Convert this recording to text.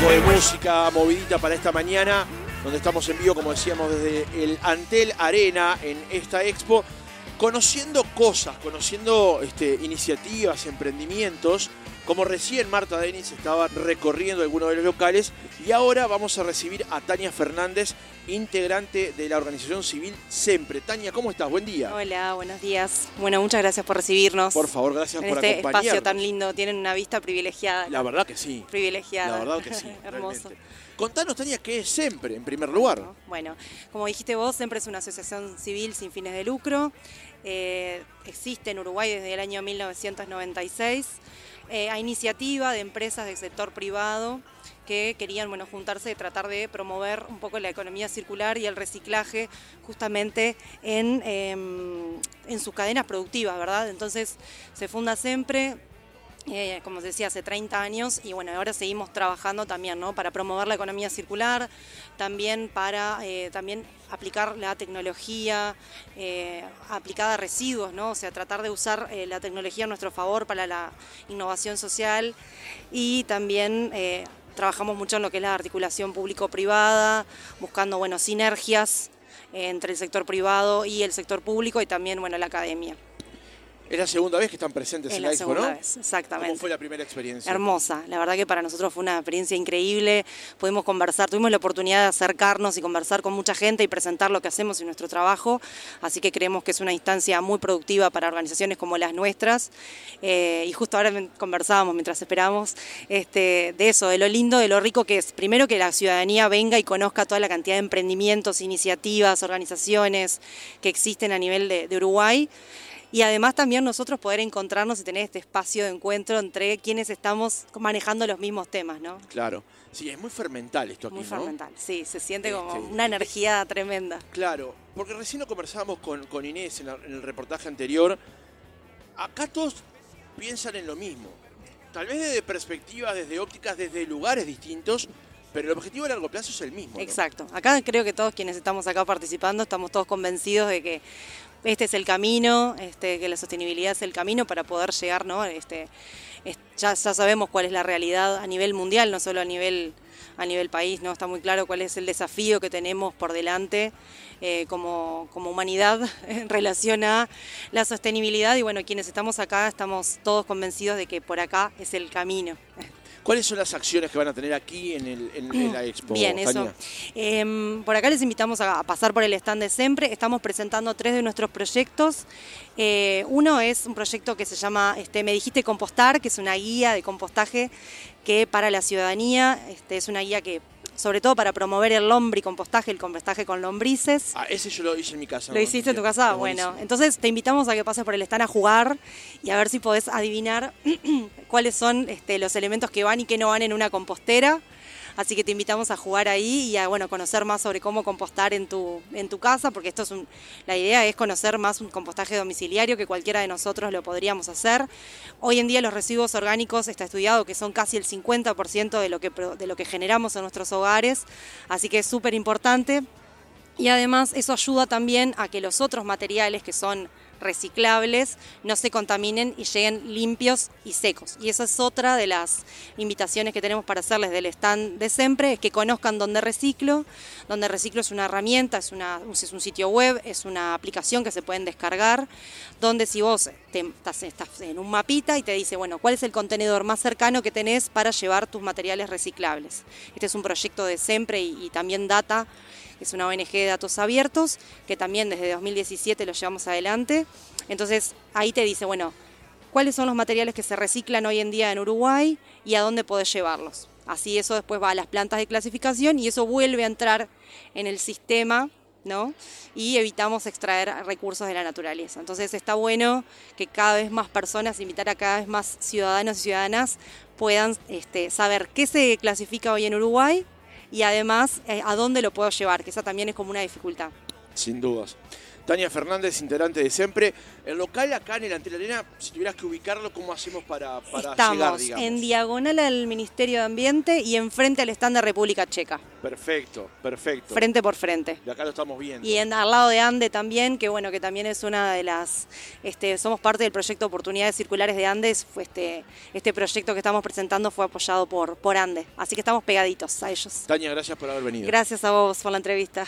poco de música movidita para esta mañana, donde estamos en vivo, como decíamos, desde el Antel Arena en esta expo, conociendo cosas, conociendo este, iniciativas, emprendimientos, como recién Marta Denis estaba recorriendo algunos de los locales, y ahora vamos a recibir a Tania Fernández, integrante de la organización civil SEMPRE. Tania, ¿cómo estás? Buen día. Hola, buenos días. Bueno, muchas gracias por recibirnos. Por favor, gracias en por este acompañarnos. espacio tan lindo, tienen una vista privilegiada. La verdad que sí. Privilegiada. La verdad que sí. Hermoso. realmente. Contanos, Tania, ¿qué es SEMPRE, en primer lugar? Bueno, como dijiste vos, siempre es una asociación civil sin fines de lucro. Eh, existe en Uruguay desde el año 1996 eh, a iniciativa de empresas del sector privado que querían bueno, juntarse y tratar de promover un poco la economía circular y el reciclaje justamente en, em, en sus cadenas productivas, ¿verdad? Entonces se funda siempre eh, como decía, hace 30 años y bueno, ahora seguimos trabajando también, ¿no? Para promover la economía circular, también para eh, también aplicar la tecnología eh, aplicada a residuos, ¿no? O sea, tratar de usar eh, la tecnología a nuestro favor para la innovación social y también trabajamos mucho en lo que es la articulación público-privada, buscando, bueno, sinergias eh, entre el sector privado y el sector público y también, bueno, la academia. Es la segunda vez que están presentes Es en la la segunda ¿no? vez, exactamente. ¿Cómo fue la primera experiencia? Hermosa, la verdad que para nosotros fue una experiencia increíble, pudimos conversar, tuvimos la oportunidad de acercarnos y conversar con mucha gente y presentar lo que hacemos y nuestro trabajo, así que creemos que es una instancia muy productiva para organizaciones como las nuestras Eh, y justo ahora conversábamos mientras esperábamos este, de eso, de lo lindo, de lo rico que es, primero que la ciudadanía venga y conozca toda la cantidad de emprendimientos, iniciativas, organizaciones que existen a nivel de, de Uruguay. Y además también nosotros poder encontrarnos y tener este espacio de encuentro entre quienes estamos manejando los mismos temas, ¿no? Claro. Sí, es muy fermental esto aquí, Muy ¿no? fermental, sí, se siente como Este, una energía tremenda. Claro, porque recién lo conversábamos con, con Inés en, la- en el reportaje anterior. Acá todos piensan en lo mismo. Tal vez desde perspectivas, desde ópticas, desde lugares distintos, pero el objetivo a largo plazo es el mismo. ¿no? Exacto. Acá creo que todos quienes estamos acá participando estamos todos convencidos de que este es el camino, este, que la sostenibilidad es el camino para poder llegar, ¿no? Este, es- ya, ya sabemos cuál es la realidad a nivel mundial, no solo a nivel a nivel país, ¿no? Está muy claro cuál es el desafío que tenemos por delante eh, como, como humanidad en relación a la sostenibilidad y bueno, quienes estamos acá estamos todos convencidos de que por acá es el camino. ¿Cuáles son las acciones que van a tener aquí en, el- en- en la expo? Bien, eso. Em, por acá les invitamos a, a pasar por el stand de Sempre. Estamos presentando tres de nuestros proyectos. Eh, uno es un proyecto que se llama este, Me dijiste compostar, que es una guía de compostaje que para la ciudadanía este, es una guía que, sobre todo para promover el lombricompostaje, el compostaje con lombrices. Ah, ese yo lo hice en mi casa. ¿Lo hiciste en tu casa? Bueno, entonces te invitamos a que pases por el stand a jugar y a ver si podés adivinar cuáles son este, los elementos que van y que no van en una compostera. Así que te invitamos a jugar ahí y a bueno, conocer más sobre cómo compostar en tu, en tu casa, porque esto es un, la idea es conocer más un compostaje domiciliario que cualquiera de nosotros lo podríamos hacer. Hoy en día los residuos orgánicos está estudiado que son casi el 50% de lo que, de lo que generamos en nuestros hogares, así que es súper importante. Y además eso ayuda también a que los otros materiales que son reciclables no se contaminen y lleguen limpios y secos. Y esa es otra de las invitaciones que tenemos para hacerles del stand de siempre, es que conozcan Donde Reciclo. Donde Reciclo es una herramienta, es, una, es un sitio web, es una aplicación que se pueden descargar, donde si vos estás, estás en un mapita y te dice, bueno, ¿cuál es el contenedor más cercano que tenés para llevar tus materiales reciclables? Este es un proyecto de siempre y también Data es una ONG de datos abiertos, que también desde 2017 lo llevamos adelante. Entonces ahí te dice, bueno, cuáles son los materiales que se reciclan hoy en día en Uruguay y a dónde podés llevarlos. Así eso después va a las plantas de clasificación y eso vuelve a entrar en el sistema, ¿no? Y evitamos extraer recursos de la naturaleza. Entonces está bueno que cada vez más personas, invitar a cada vez más ciudadanos y ciudadanas puedan este, saber qué se clasifica hoy en Uruguay y además eh, a dónde lo puedo llevar, que esa también es como una dificultad. Sin dudas. Tania Fernández, integrante de Siempre. El local acá en el Antel Arena, si tuvieras que ubicarlo, ¿cómo hacemos para, para Estamos llegar, digamos? en diagonal al Ministerio de Ambiente y enfrente al stand de República Checa, Perfecto, perfecto. frente por frente. De acá lo estamos viendo. Y en, al lado de Ande también, que bueno, que también es una de las, este, somos parte del proyecto Oportunidades Circulares de Andes, fue este, este proyecto que estamos presentando fue apoyado por, por Ande, así que estamos pegaditos a ellos. Tania, gracias por haber venido. Gracias a vos por la entrevista.